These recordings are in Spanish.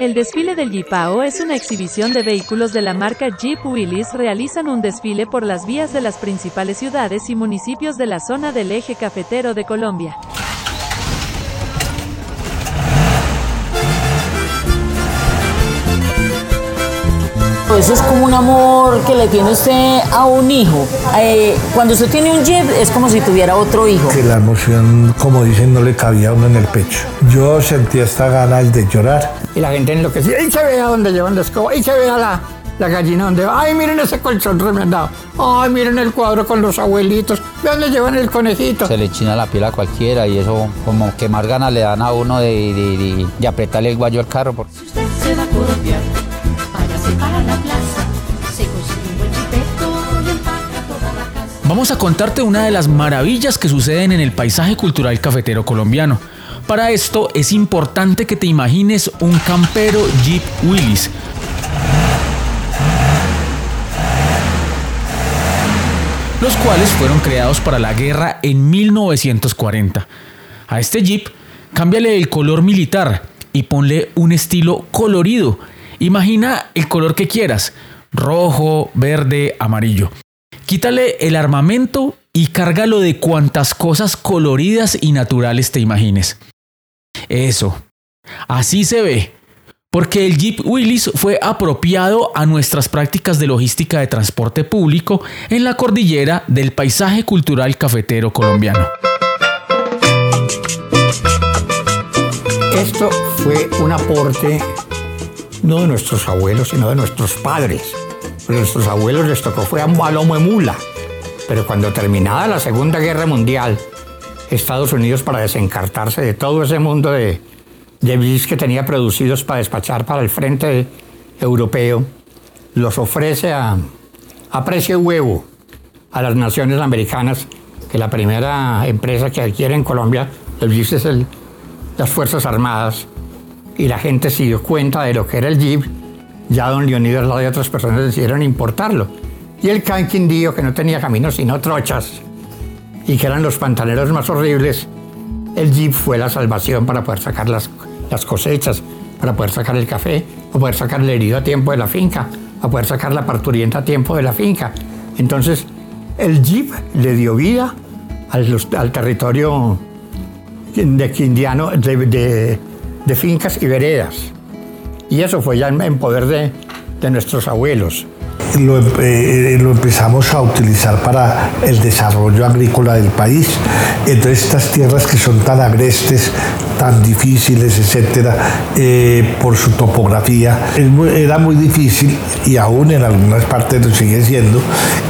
El desfile del Jeepao es una exhibición de vehículos de la marca Jeep Willys realizan un desfile por las vías de las principales ciudades y municipios de la zona del eje cafetero de Colombia. Eso es como un amor que le tiene usted a un hijo. Eh, cuando usted tiene un Jeep es como si tuviera otro hijo. Que la emoción, como dicen, no le cabía a uno en el pecho. Yo sentía esta ganas de llorar. Y la gente enloquecía. Y se veía donde llevan la escoba. Y se veía la, la gallina donde va. Ay, miren ese colchón remendado. Ay, miren el cuadro con los abuelitos. ¿De dónde llevan el conejito? Se le china la piel a cualquiera y eso como que más ganas le dan a uno de, de, de, de apretarle el guayo al carro. Porque... Si usted se va a Vamos a contarte una de las maravillas que suceden en el paisaje cultural cafetero colombiano. Para esto es importante que te imagines un campero Jeep Willys. Los cuales fueron creados para la guerra en 1940. A este Jeep, cámbiale el color militar y ponle un estilo colorido. Imagina el color que quieras, rojo, verde, amarillo. Quítale el armamento y cárgalo de cuantas cosas coloridas y naturales te imagines. Eso. Así se ve. Porque el Jeep Willys fue apropiado a nuestras prácticas de logística de transporte público en la cordillera del paisaje cultural cafetero colombiano. Esto fue un aporte no de nuestros abuelos, sino de nuestros padres. A nuestros abuelos les tocó fue a lomo mula. Pero cuando terminada la Segunda Guerra Mundial, Estados Unidos para desencartarse de todo ese mundo de, de bis que tenía producidos para despachar para el frente europeo, los ofrece a, a precio huevo a las naciones americanas, que la primera empresa que adquiere en Colombia, el bis es el, las Fuerzas Armadas, y la gente se dio cuenta de lo que era el Jeep, ya don Leonidas y otras personas decidieron importarlo. Y el can Quindío, que no tenía caminos sino trochas, y que eran los pantaneros más horribles, el Jeep fue la salvación para poder sacar las, las cosechas, para poder sacar el café, o poder sacar el herido a tiempo de la finca, a poder sacar la parturienta a tiempo de la finca. Entonces, el Jeep le dio vida al, al territorio de quindiano, de, de, de, fincas y veredas. Y eso fue ya en, poder de, de nuestros abuelos lo, eh, lo, empezamos a utilizar para el desarrollo agrícola del país. Entonces estas tierras que son tan agrestes, tan difíciles, etcétera, eh, por su topografía, era muy difícil y aún en algunas partes lo sigue siendo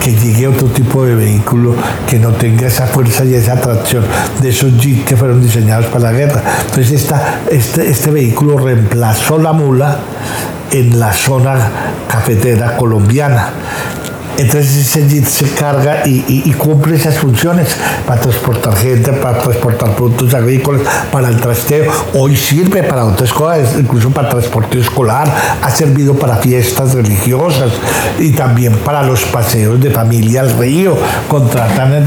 que llegue otro tipo de vehículo que no tenga esa fuerza y esa tracción de esos jeeps que fueron diseñados para la guerra. Entonces esta, este, este vehículo reemplazó la mula en la zona cafetera colombiana. Entonces ese jeep se carga y, y, y, cumple esas funciones para transportar gente, para transportar productos agrícolas, para el trasteo. Hoy sirve para otras cosas, incluso para transporte escolar, ha servido para fiestas religiosas y también para los paseos de familia al río. Contratan,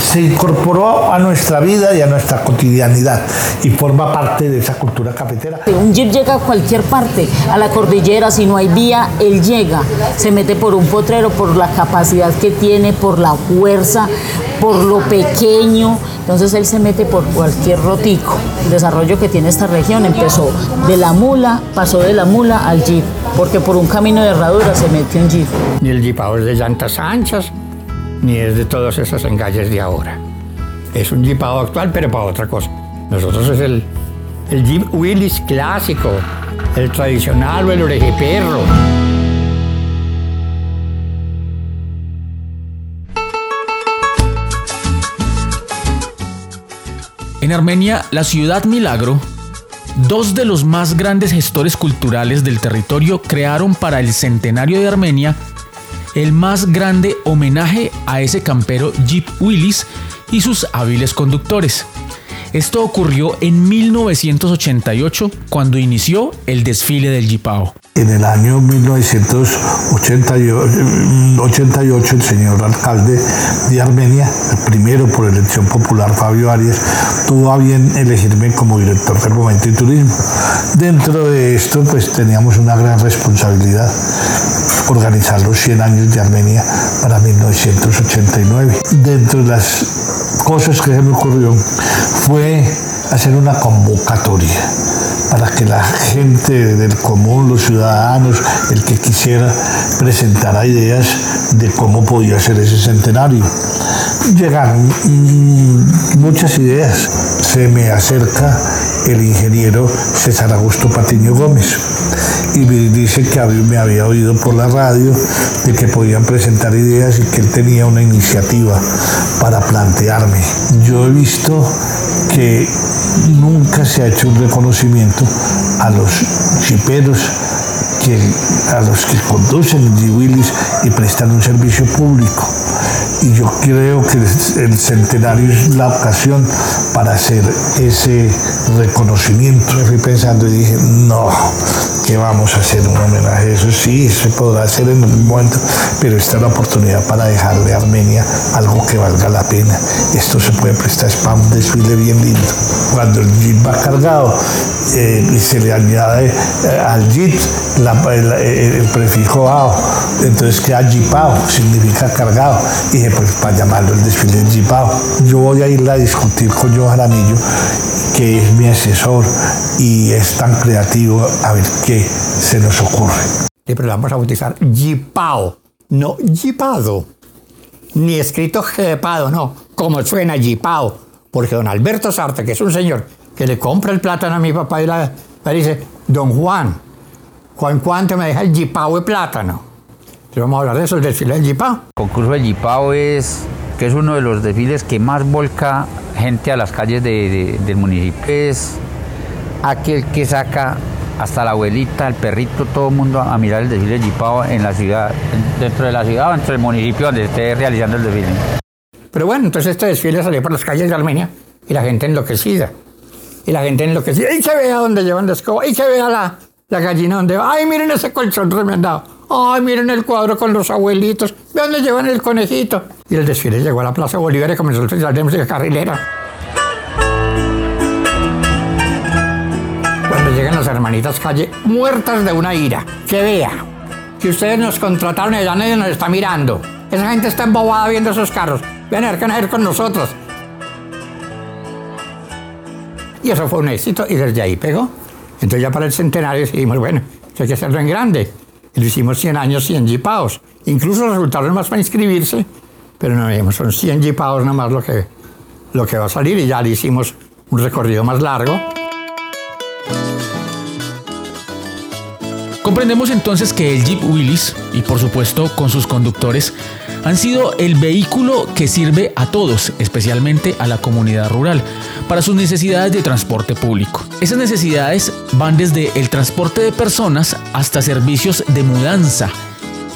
se incorporó a nuestra vida y a nuestra cotidianidad y forma parte de esa cultura cafetera. Un jeep llega a cualquier parte, a la cordillera, si no hay vía, él llega, se mete por un potrero, por por la capacidad que tiene, por la fuerza, por lo pequeño. Entonces él se mete por cualquier rotico. El desarrollo que tiene esta región empezó de la mula, pasó de la mula al jeep, porque por un camino de herradura se mete un jeep. Ni el jeep ahora es de llantas anchas, ni es de todos esos engalles de ahora. Es un jeepado actual, pero para otra cosa. Nosotros es el, el jeep Willys clásico, el tradicional o el orejeperro. En Armenia, la ciudad Milagro, dos de los más grandes gestores culturales del territorio crearon para el centenario de Armenia el más grande homenaje a ese campero Jeep Willys y sus hábiles conductores. Esto ocurrió en 1988 cuando inició el desfile del Jeepao. En el año 1988 el señor alcalde de Armenia, el primero por elección popular Fabio Arias, tuvo a bien elegirme como director del momento y turismo. Dentro de esto pues teníamos una gran responsabilidad organizar los 100 años de Armenia para 1989. Dentro de las cosas que se me ocurrió fue hacer una convocatoria para que la gente del común, los ciudadanos, el que quisiera, presentara ideas de cómo podía ser ese centenario. Llegaron mm, muchas ideas. Se me acerca el ingeniero César Augusto Patiño Gómez y me dice que me había oído por la radio de que podían presentar ideas y que él tenía una iniciativa para plantearme. Yo he visto que nunca se ha hecho un reconocimiento a los chiperos que, a los que conducen G-Willis y prestan un servicio público. Y yo creo que el centenario es la ocasión para hacer ese reconocimiento. Me fui pensando y dije, no, que vamos a hacer un homenaje eso. Sí, se podrá hacer en un momento, pero esta es la oportunidad para dejarle a Armenia algo que valga la pena. Esto se puede prestar para un desfile bien lindo. Cuando el jeep va cargado eh, y se le añade eh, al jeep el, prefijo AO, entonces queda jeepao, significa cargado. Y dije, pues para llamarlo el desfile jeepao. Yo voy a ir a discutir con Johan Jaramillo, que es mi asesor y es tan creativo, a ver qué se nos ocurre. pero le vamos a bautizar Jipao, no Jipado, ni escrito Jepado, no, como suena Jipao, porque don Alberto Sartre, que es un señor que le compra el plátano a mi papá y le dice, don Juan, Juan, ¿cuánto me deja el Jipao de plátano? Entonces vamos a hablar de eso, el desfile del Jipao. El concurso del Jipao es, que es uno de los desfiles que más volca gente a las calles del municipio. Es aquel que saca hasta la abuelita, el perrito, todo el mundo a mirar el desfile de en la ciudad, dentro de la ciudad o dentro del municipio donde esté realizando el desfile. Pero bueno, entonces este desfile salió por las calles de Armenia y la gente enloquecida. Y la gente enloquecida. Y se ve a dónde llevan la escoba. Y se ve a la, la gallina donde va. Ay, miren ese colchón remendado. Ay, miren el cuadro con los abuelitos. ¿De dónde llevan el conejito? Y el desfile llegó a la Plaza Bolívar y comenzó el festival de música carrilera. Llegan las hermanitas calle muertas de una ira. Que vea que ustedes nos contrataron y ya nadie nos está mirando. Esa gente está embobada viendo esos carros. Ven a ver qué hacer con nosotros. Y eso fue un éxito y desde ahí pegó. Entonces ya para el centenario decidimos, bueno, hay que hacerlo en grande. Y lo hicimos 100 años, 100 jipaos. Incluso resultaron más para inscribirse, pero no vemos, son 100 jipaos nada más lo que, lo que va a salir y ya le hicimos un recorrido más largo. Comprendemos entonces que el Jeep Willys, y por supuesto con sus conductores, han sido el vehículo que sirve a todos, especialmente a la comunidad rural, para sus necesidades de transporte público. Esas necesidades van desde el transporte de personas hasta servicios de mudanza,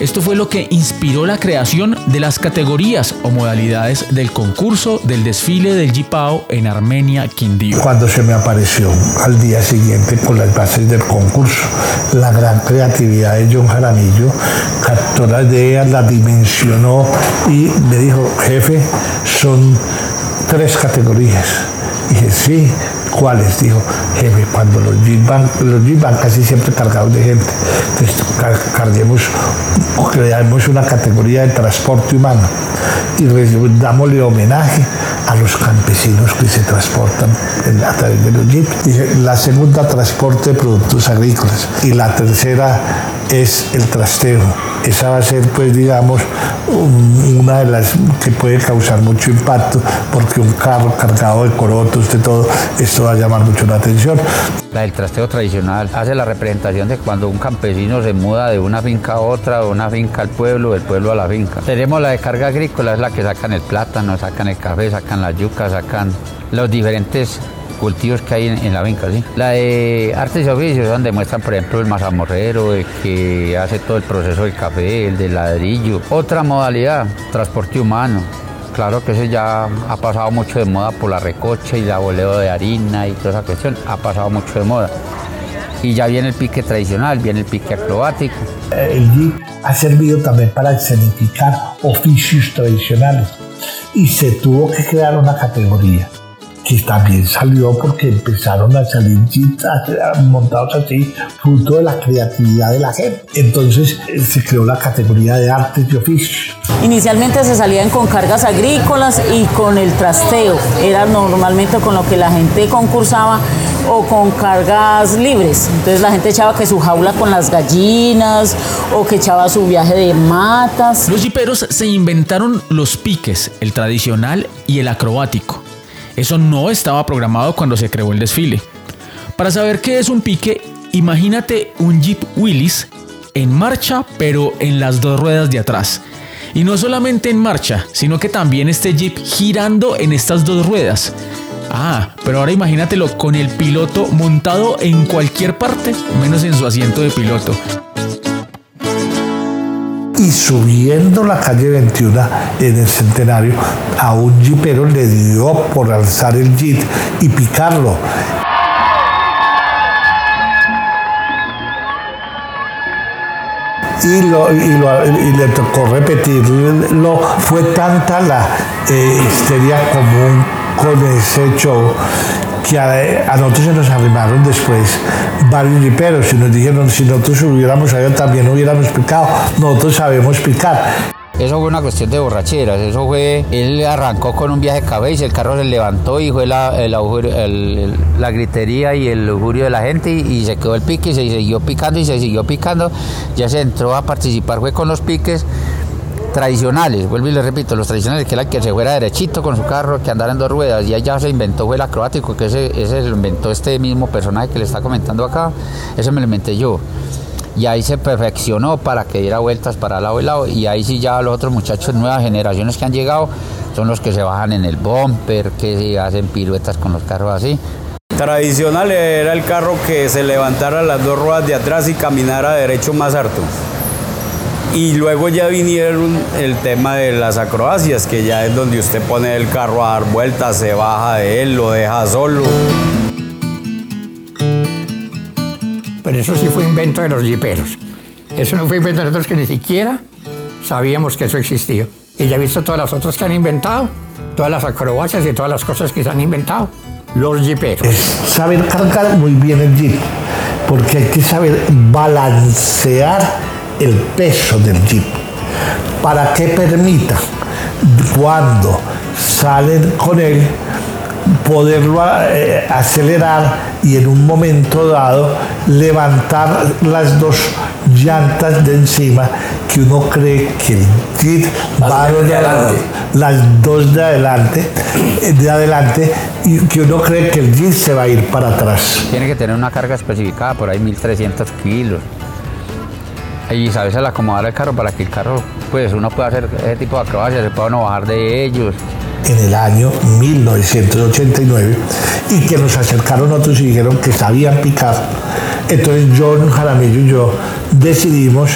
esto fue lo que inspiró la creación de las categorías o modalidades del concurso del desfile del Jipao en Armenia, Quindío. Cuando se me apareció al día siguiente con las bases del concurso, la gran creatividad de John Jaramillo captó la idea, la dimensionó y me dijo, jefe, son tres categorías. Dije, sí, ¿Cuáles? Dijo, jefe, cuando los jeep van, los van casi siempre cargados de gente. Entonces, carguemos, creamos una categoría de transporte humano y dámosle homenaje a los campesinos que se transportan a través de los jeeps. La segunda, transporte de productos agrícolas. Y la tercera es el trasteo. Esa va a ser, pues, digamos, una de las que puede causar mucho impacto, porque un carro cargado de corotos, de todo, esto va a llamar mucho la atención. La del trasteo tradicional hace la representación de cuando un campesino se muda de una finca a otra, de una finca al pueblo, del pueblo a la finca. Tenemos la de carga agrícola, es la que sacan el plátano, sacan el café, sacan la yuca, sacan los diferentes cultivos que hay en, la finca, ¿sí? La de artes y oficios, donde muestran, por ejemplo, el mazamorrero, el que hace todo el proceso del café, el del ladrillo. Otra modalidad, transporte humano. Claro que ese ya ha pasado mucho de moda por la recocha y la boleo de harina y toda esa cuestión, ha pasado mucho de moda. Y ya viene el pique tradicional, viene el pique acrobático. El jeep ha servido también para escenificar oficios tradicionales y se tuvo que crear una categoría que también salió porque empezaron a salir jeeps montados así, fruto de la creatividad de la gente. Entonces eh, se creó la categoría de artes y oficios. Inicialmente se salían con cargas agrícolas y con el trasteo. Era normalmente con lo que la gente concursaba o con cargas libres. Entonces la gente echaba que su jaula con las gallinas o que echaba su viaje de matas. Los jiperos se inventaron los piques, el tradicional y el acrobático. Eso no estaba programado cuando se creó el desfile. Para saber qué es un pique, imagínate un Jeep Willys en marcha, pero en las dos ruedas de atrás. Y no solamente en marcha, sino que también este Jeep girando en estas dos ruedas. Ah, pero ahora imagínatelo con el piloto montado en cualquier parte, menos en su asiento de piloto y subiendo la calle 21 en el centenario, a un jeepero le dio por alzar el jeep y picarlo. Y, lo, y, le tocó repetirlo. Fue tanta la eh, histeria común con ese show que a, nosotros se nos arrimaron después varios riperos. Y nos dijeron si nosotros hubiéramos sabido también hubiéramos picado, nosotros sabemos picar. Eso fue una cuestión de borracheras, eso fue, él arrancó con un viaje de cabeza, el carro se levantó y fue la, la gritería y el lujurio de la gente y, se quedó el pique y se siguió picando y se siguió picando, ya se entró a participar, fue con los piques tradicionales, vuelvo y le repito, los tradicionales, que era el que se fuera derechito con su carro, que andara en dos ruedas, y allá se inventó el acrobático, que ese, ese lo inventó este mismo personaje que le está comentando acá, ese me lo inventé yo. Y ahí se perfeccionó para que diera vueltas para lado y lado, y ahí sí ya los otros muchachos, nuevas generaciones que han llegado, son los que se bajan en el bumper, que hacen piruetas con los carros así. Tradicional era el carro que se levantara las dos ruedas de atrás y caminara derecho más harto. Y luego ya vinieron el tema de las acrobacias, que ya es donde usted pone el carro a dar vueltas, se baja de él, lo deja solo. Pero eso sí fue invento de los jiperos. Eso no fue invento de nosotros que ni siquiera sabíamos que eso existía. Y ya he visto todas las otras que han inventado, todas las acrobacias y todas las cosas que se han inventado. Los jiperos. Es saber cargar muy bien el jeep, porque hay que saber balancear el peso del jeep para que permita cuando salen con él poderlo eh, acelerar y en un momento dado levantar las dos llantas de encima que uno cree que el jeep va a adelante. las dos de adelante eh, de adelante y que uno cree que el jeep se va a ir para atrás. Tiene que tener una carga especificada por ahí 1300 kilos y sabes el acomodar el carro para que el carro, pues uno pueda hacer ese tipo de acrobacias, se pueda uno bajar de ellos. En el año 1989 y que nos acercaron otros y dijeron que sabían picar. Entonces John Jaramillo y yo decidimos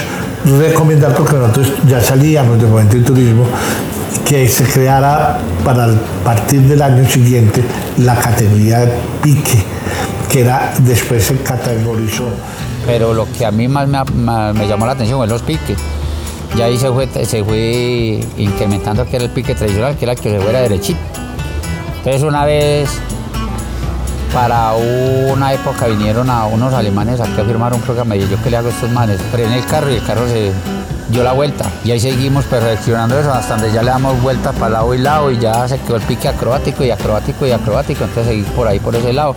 recomendar, porque nosotros ya salíamos de momento de turismo, que se creara para partir del año siguiente la categoría de pique, que era después se categorizó pero lo que a mí más me, llamó la atención fue los piques. Ya ahí se fue, se fue incrementando que era el pique tradicional, que era el que se fuera derechito. Entonces una vez, para una época vinieron a unos alemanes aquí a firmar un programa y yo que le hago a estos manes, frené el carro y el carro se dio la vuelta. Y ahí seguimos perfeccionando eso hasta donde ya le damos vueltas para lado y lado y ya se quedó el pique acrobático y acrobático y acrobático. Entonces seguimos por ahí, por ese lado.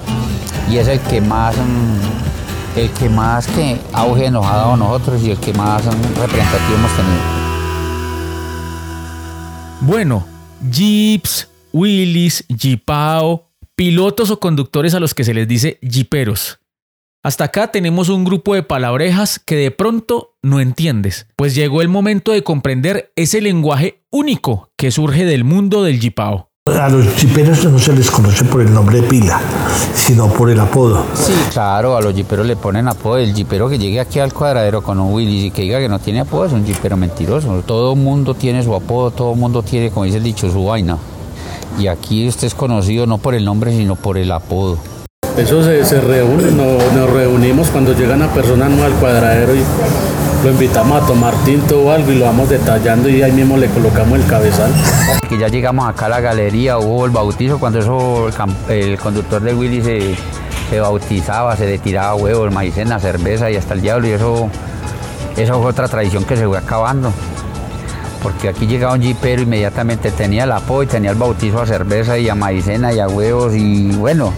Y es el que más... Mm, el que más que auge nos ha dado nosotros y el que más representativo hemos tenido. Bueno, Jeeps, Willys, Jeepao, pilotos o conductores a los que se les dice Jeeperos. Hasta acá tenemos un grupo de palabrejas que de pronto no entiendes, pues llegó el momento de comprender ese lenguaje único que surge del mundo del Jeepao. A los jiperos no se les conoce por el nombre de pila, sino por el apodo. Sí, claro, a los jiperos le ponen apodo. El jipero que llegue aquí al cuadradero con un Willy y que diga que no tiene apodo es un jipero mentiroso. Todo mundo tiene su apodo, todo mundo tiene, como dice el dicho, su vaina. Y aquí usted es conocido no por el nombre, sino por el apodo. Eso se, reúne, nos reunimos conseguimos cuando llegan a personas nuevas al cuadradero y lo invitamos a tomar tinto o algo y lo vamos detallando y ahí mismo le colocamos el cabezal. Que ya llegamos acá a la galería, hubo el bautizo, cuando eso el, conductor de Willy se, se bautizaba, se le tiraba huevos, maicena, cerveza y hasta el diablo y eso, eso fue otra tradición que se fue acabando. Porque aquí llegaba un jipero inmediatamente tenía el apoyo, tenía el bautizo a cerveza y a maicena y a huevos y bueno,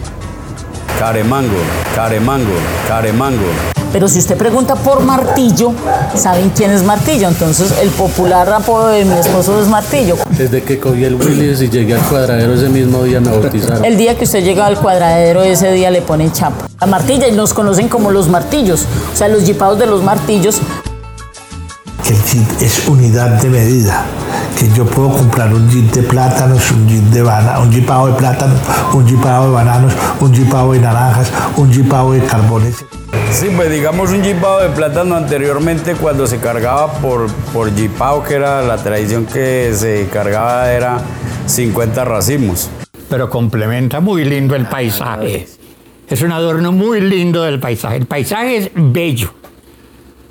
Caremango, caremango, caremango. Pero si usted pregunta por Martillo, saben quién es Martillo. Entonces, el popular apodo de mi esposo es Martillo. Desde que cogí el Willis y llegué al cuadradero ese mismo día me bautizaron. El día que usted llega al cuadradero, ese día le ponen chapa. La martilla y nos conocen como los martillos. O sea, los jipados de los martillos. que el jeep es unidad de medida, que yo puedo comprar un jeep de plátanos, un jeep de banana, un jeepado de plátanos, un jeepado de bananos, un jeepado de naranjas, un jeepado de carbones. Sí, pues digamos un jipao de plátano anteriormente cuando se cargaba por, por jipao, que era la tradición que se cargaba era 50 racimos. pero complementa muy lindo el paisaje. Es un adorno muy lindo del paisaje. El paisaje es bello.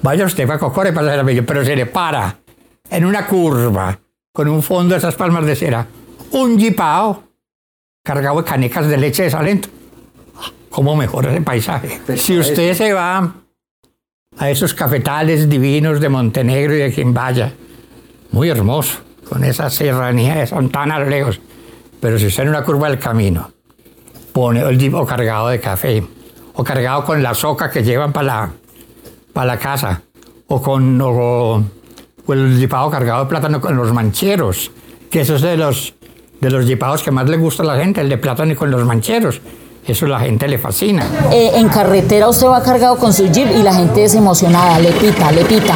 Vaya usted a Cocore para bello, pero se le para en una curva con un fondo de esas palmas de cera. Un jipao cargado de canecas de leche de salento. ¿Cómo mejora ese paisaje? Si usted se va a esos cafetales divinos de Montenegro y de quien vaya, muy hermoso, con esa serranía de Santana lejos. Pero si está en una curva del camino, pone el jeep o cargado de café, o cargado con la soca que llevan para la, para la casa, o con o, o el jeepado cargado de plátano con los mancheros, que eso es de los, de los jeepados que más le gusta a la gente, el de plátano y con los mancheros. Eso a la gente le fascina. Eh, en carretera usted va cargado con su jeep y la gente es emocionada, le pita, le pita.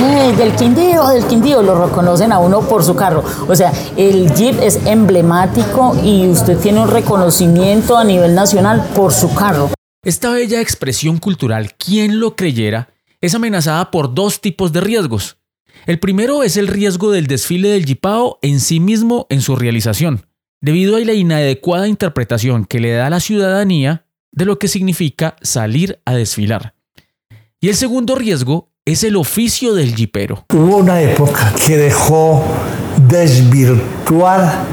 Eh, del Quindío, del Quindío, lo reconocen a uno por su carro. O sea, el Jeep es emblemático y usted tiene un reconocimiento a nivel nacional por su carro. Esta bella expresión cultural, quien lo creyera, es amenazada por dos tipos de riesgos. El primero es el riesgo del desfile del jipao en sí mismo en su realización, debido a la inadecuada interpretación que le da la ciudadanía de lo que significa salir a desfilar. Y el segundo riesgo es el oficio del jipero. Hubo una época que dejó desvirtuar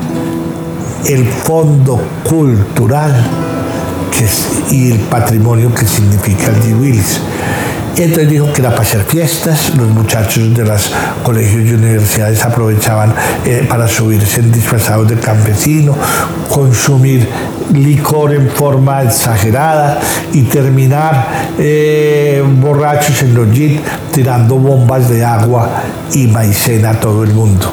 el fondo cultural y el patrimonio que significa el Willis. Entonces dijo que era para hacer fiestas, los muchachos de los colegios y universidades aprovechaban eh, para subirse disfrazados de campesino, consumir licor en forma exagerada y terminar eh, borrachos en los jeeps tirando bombas de agua y maicena a todo el mundo.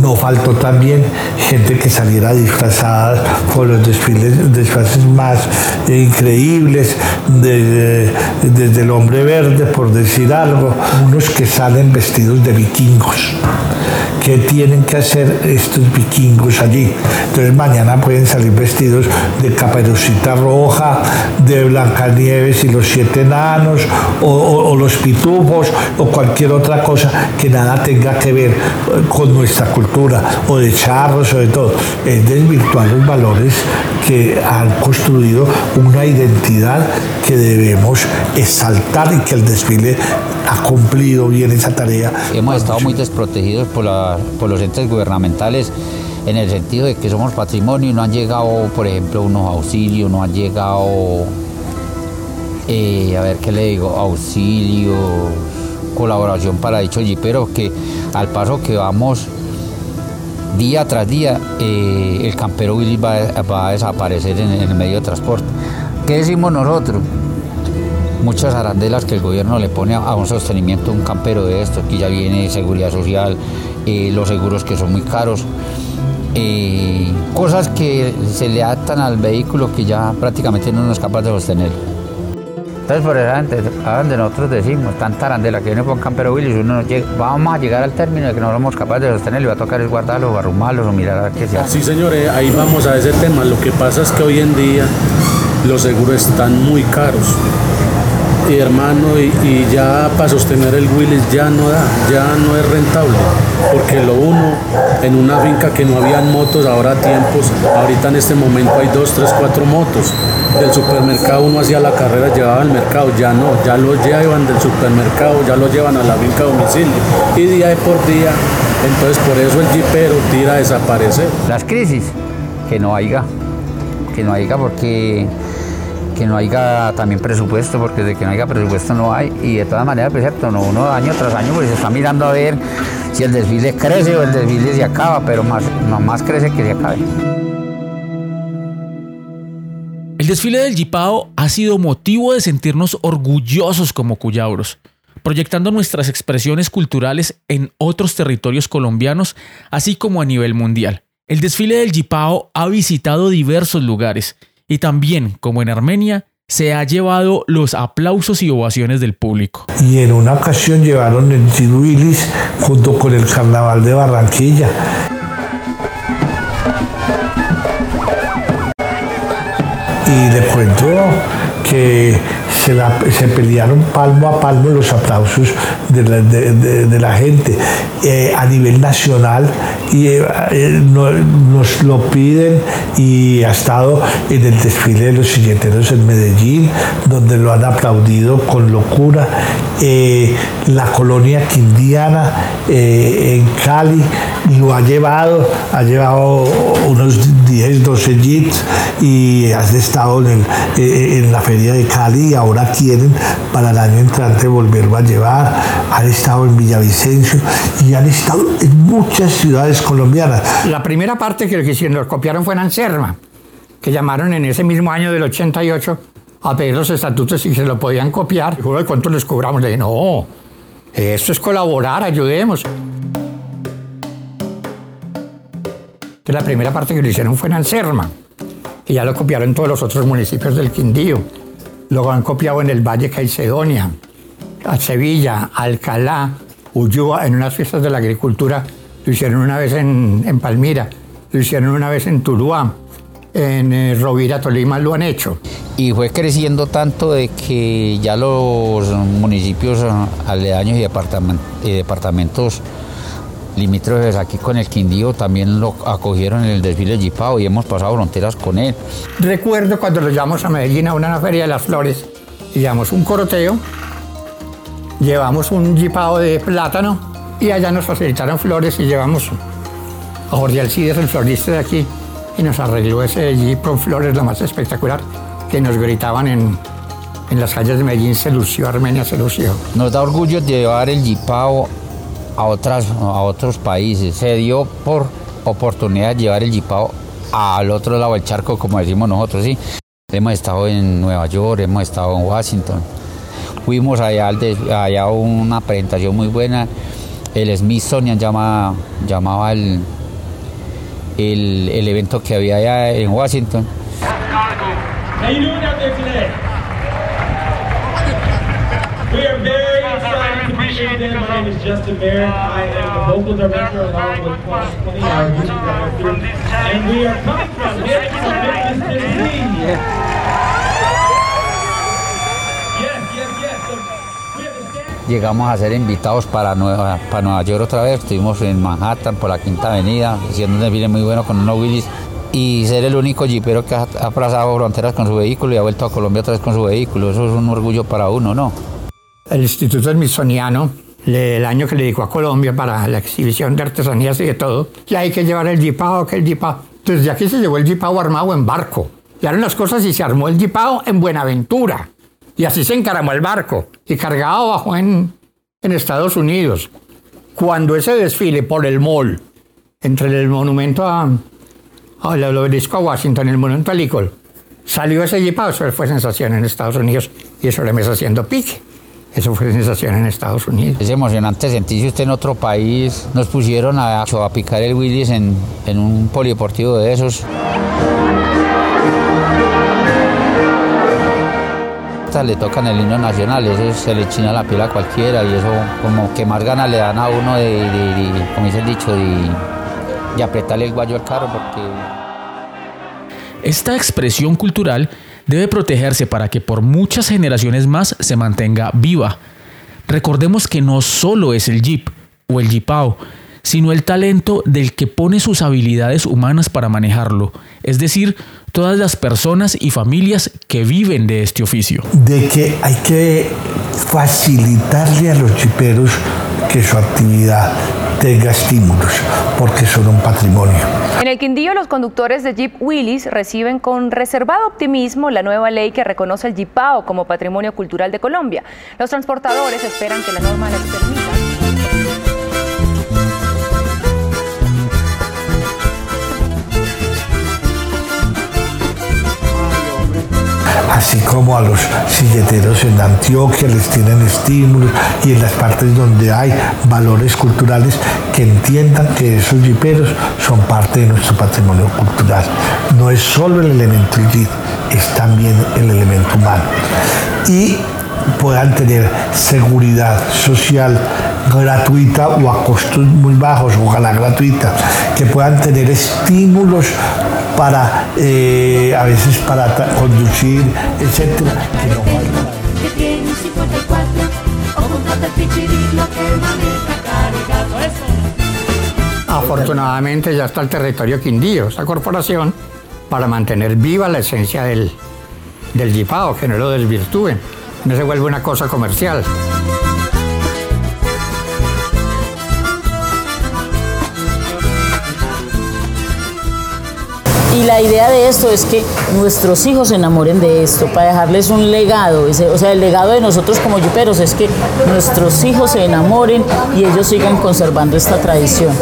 No faltó también gente que saliera disfrazada por los desfiles, disfraces más increíbles, de- de- desde el hombre verde, por decir algo, unos que salen vestidos de vikingos. ¿Qué tienen que hacer estos vikingos allí? Entonces mañana pueden salir vestidos de caperucita roja, de Blancanieves y los siete enanos, o, los pitufos, o cualquier otra cosa que nada tenga que ver con nuestra cultura, o de charros, o de todo. Es desvirtuar los valores que han construido una identidad que debemos exaltar y que el desfile ha cumplido bien esa tarea. Hemos estado muy desprotegidos por, los entes gubernamentales en el sentido de que somos patrimonio y no han llegado, por ejemplo, unos auxilios, no han llegado, eh, a ver qué le digo, auxilios, colaboración para dicho jipero, que al paso que vamos día tras día, eh, el campero Willy va a desaparecer en, en el medio de transporte. ¿Qué decimos nosotros? Muchas arandelas que el gobierno le pone a, un sostenimiento de un campero de esto, que ya viene seguridad social, eh, los seguros que son muy caros, eh, cosas que se le atan al vehículo que ya prácticamente no es capaz de sostener. Entonces, por gente, a donde nosotros decimos, tanta arandela que viene con campero Willis, uno no llega- vamos a llegar al término de que no somos capaces de sostener, le va a tocar es guardarlos o arrumarlos o mirar a ver qué se hace. Sí, señores, ahí vamos a ese tema. Lo que pasa es que hoy en día los seguros están muy caros. Y hermano, y, ya para sostener el Willis ya no da, ya no es rentable, porque lo uno en una finca que no habían motos, ahora tiempos, ahorita en este momento hay dos, tres, cuatro motos. Del supermercado uno hacía la carrera, llevaba al mercado, ya no, ya lo llevan del supermercado, ya lo llevan a la finca a domicilio. Y día por día, entonces por eso el jipero tira a desaparecer. Las crisis, que no haya, que no haya porque que no haya también presupuesto, porque de que no haya presupuesto no hay, y de todas maneras, pues cierto, no, uno año tras año pues está mirando a ver si el desfile crece o el desfile se acaba, pero más, no, más crece que se acabe. El desfile del Jipao ha sido motivo de sentirnos orgullosos como cuyabros, proyectando nuestras expresiones culturales en otros territorios colombianos, así como a nivel mundial. El desfile del Jipao ha visitado diversos lugares y también, como en Armenia, se ha llevado los aplausos y ovaciones del público. Y en una ocasión llevaron el Chiruilis junto con el Carnaval de Barranquilla. Y le cuento que se, pelearon palmo a palmo los aplausos de la, gente eh, a nivel nacional y eh, eh, no- nos lo piden y ha estado en el desfile de los silleteros en Medellín donde lo han aplaudido con locura la colonia quindiana en Cali lo ha llevado ha llevado unos 10 12 jeeps y has estado en, la feria de Cali ahora quieren para el año entrante volverlo a llevar han estado en Villavicencio y han estado en muchas ciudades colombianas La primera parte que que lo copiaron fue en Anserma, que llamaron en ese mismo año del 88 a pedir los estatutos y se lo podían copiar. Dijo, "Ay, ¿cuánto les cobramos? Le dije, no, esto es colaborar, ayudemos. Entonces, la primera parte que lo hicieron fue en Anserma, que ya lo copiaron todos los otros municipios del Quindío. Luego han copiado en el Valle Caicedonia, a Sevilla, Alcalá, Ulloa, en unas fiestas de la agricultura. Lo hicieron una vez en, en Palmira, lo hicieron una vez en Tuluá, en eh, Rovira, Tolima lo han hecho. Y fue creciendo tanto de que ya los municipios ah, aledaños y departamentos limítrofes aquí con el Quindío también lo acogieron en el desfile Jipao y hemos pasado fronteras con él. Recuerdo cuando lo llevamos a Medellín a una feria de las flores y llevamos un coroteo, llevamos un jipao de plátano y allá nos facilitaron flores y llevamos a Jorge Alcides, el florista de aquí, y nos arregló ese jeep con flores, la más espectacular, que nos gritaban en, en las calles de Medellín, se lució, Armenia se lució. Nos da orgullo llevar el Jipao a, otras, a otros países. Se dio por oportunidad de llevar el Jipao al otro lado del charco, como decimos nosotros, ¿sí? Hemos estado en Nueva York, hemos estado en Washington. Fuimos allá, al allá una presentación muy buena. El Smithsonian llama, llamaba el, el, el evento que había allá en Washington. My name is Justin Barrett. I am the vocal director along with our music director. And we are coming from Memphis, Tennessee. Yes, Llegamos a ser invitados para Nueva, para Nueva York otra vez. Estuvimos en Manhattan por la Quinta Avenida, haciendo un desfile muy bueno con unos Willis. Y ser el único jipero que ha, pasado fronteras con su vehículo y ha vuelto a Colombia otra vez con su vehículo. Eso es un orgullo para uno, ¿no? El Instituto Smithsoniano, el año que le dedicó a Colombia para la exhibición de artesanías y de todo, y hay que llevar el jipao, que el jipao. Desde aquí se llevó el jipao armado en barco. Llegaron las cosas y se armó el jipao en Buenaventura. Y así se encaramó el barco y cargado bajó en, en Estados Unidos. Cuando ese desfile por el mall, entre el monumento a, al obelisco a Washington, el monumento a Lincoln, salió ese jipao, eso fue sensación en Estados Unidos y eso le me está haciendo pique. Eso fue sensación en Estados Unidos. Es emocionante sentirse usted en otro país. Nos pusieron a, a picar el Willis en, en un polideportivo de esos. Le tocan el himno nacional, eso se le china la piel a cualquiera y eso como que más ganas le dan a uno de, de- de, como dice el dicho, de, de apretarle el guayo al carro porque Esta expresión cultural debe protegerse para que por muchas generaciones más se mantenga viva. Recordemos que no solo es el Jeep o el Jeepao, sino el talento del que pone sus habilidades humanas para manejarlo, es decir, todas las personas y familias que viven de este oficio. De que hay que facilitarle a los chiperos que su actividad tenga estímulos, porque son un patrimonio. En el Quindío, los conductores de Jeep Willys reciben con reservado optimismo la nueva ley que reconoce el Jeepao como patrimonio cultural de Colombia. Los transportadores esperan que la norma les permita. Así como a los silleteros en Antioquia les tienen estímulos y en las partes donde hay valores culturales que entiendan que esos jiperos son parte de nuestro patrimonio cultural. No es solo el elemento jeep, es también el elemento humano. Y puedan tener seguridad social gratuita o a costos muy bajos, ojalá gratuita, que puedan tener estímulos para eh, a veces para conducir, etcétera, que no que tiene 54 o contrata el pichirilo que maneja cargado. Eso. Afortunadamente ya está el territorio Quindío, esta corporación, para mantener viva la esencia del, del Jipao, que no lo desvirtúen, no se vuelve una cosa comercial. Y la idea de esto es que nuestros hijos se enamoren de esto, para dejarles un legado. O sea, el legado de nosotros como yuperos es que nuestros hijos se enamoren y ellos sigan conservando esta tradición.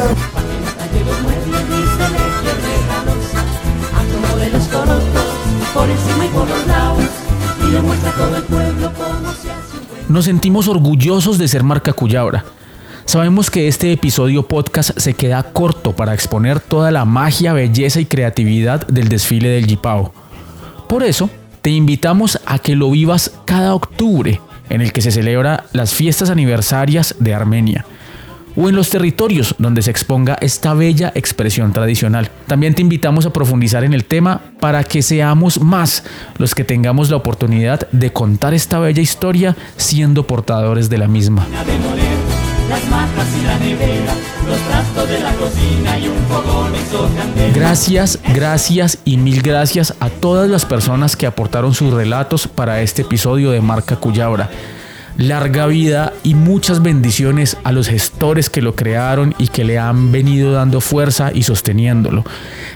Nos sentimos orgullosos de ser marca Cuyabra. Sabemos que este episodio podcast se queda corto para exponer toda la magia, belleza y creatividad del desfile del Jipao. Por eso, te invitamos a que lo vivas cada octubre, en el que se celebra las fiestas aniversarias de Armenia, o en los territorios donde se exponga esta bella expresión tradicional. También te invitamos a profundizar en el tema para que seamos más los que tengamos la oportunidad de contar esta bella historia siendo portadores de la misma. Gracias, gracias y mil gracias a todas las personas que aportaron sus relatos para este episodio de Marca Cuyabra. Larga vida y muchas bendiciones a los gestores que lo crearon y que le han venido dando fuerza y sosteniéndolo.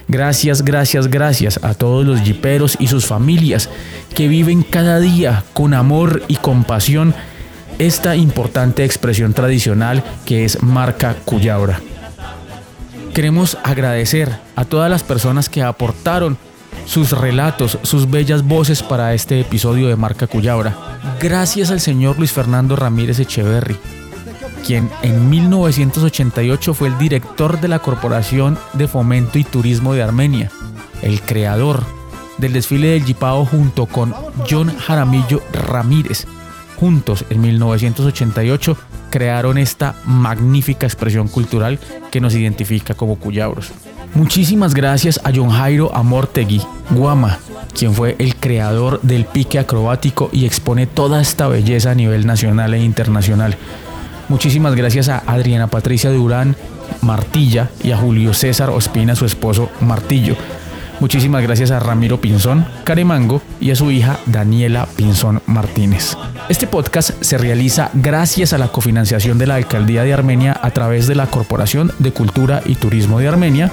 Gracias, gracias, gracias a todos los jiperos y sus familias que viven cada día con amor y compasión esta importante expresión tradicional que es Marca Cuyabra. Queremos agradecer a todas las personas que aportaron sus relatos, sus bellas voces para este episodio de Marca Cuyabra. Gracias al señor Luis Fernando Ramírez Echeverry, quien en 1988 fue el director de la Corporación de Fomento y Turismo de Armenia, el creador del desfile del Jipao junto con John Jaramillo Ramírez. Juntos en 1988 crearon esta magnífica expresión cultural que nos identifica como cuyabros. Muchísimas gracias a John Jairo Amortegui Guama, quien fue el creador del pique acrobático y expone toda esta belleza a nivel nacional e internacional. Muchísimas gracias a Adriana Patricia Durán Martilla y a Julio César Ospina, su esposo Martillo. Muchísimas gracias a Ramiro Pinzón Caremango y a su hija Daniela Pinzón Martínez. Este podcast se realiza gracias a la cofinanciación de la Alcaldía de Armenia a través de la Corporación de Cultura y Turismo de Armenia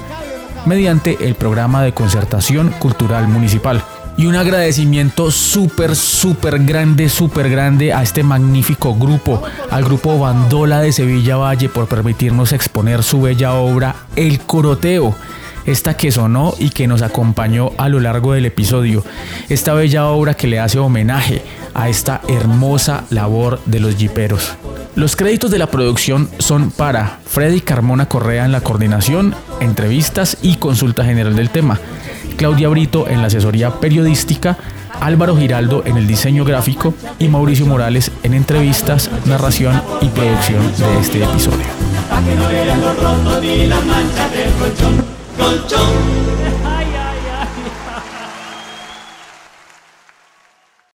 mediante el programa de concertación cultural municipal. Y un agradecimiento súper, súper grande, súper grande a este magnífico grupo, al grupo Bandola de Sevilla Valle por permitirnos exponer su bella obra El Coroteo esta que sonó y que nos acompañó a lo largo del episodio, esta bella obra que le hace homenaje a esta hermosa labor de los jiperos. Los créditos de la producción son para Freddy Carmona Correa en la coordinación, entrevistas y consulta general del tema, Claudia Brito en la asesoría periodística, Álvaro Giraldo en el diseño gráfico y Mauricio Morales en entrevistas, narración y producción de este episodio. colchón.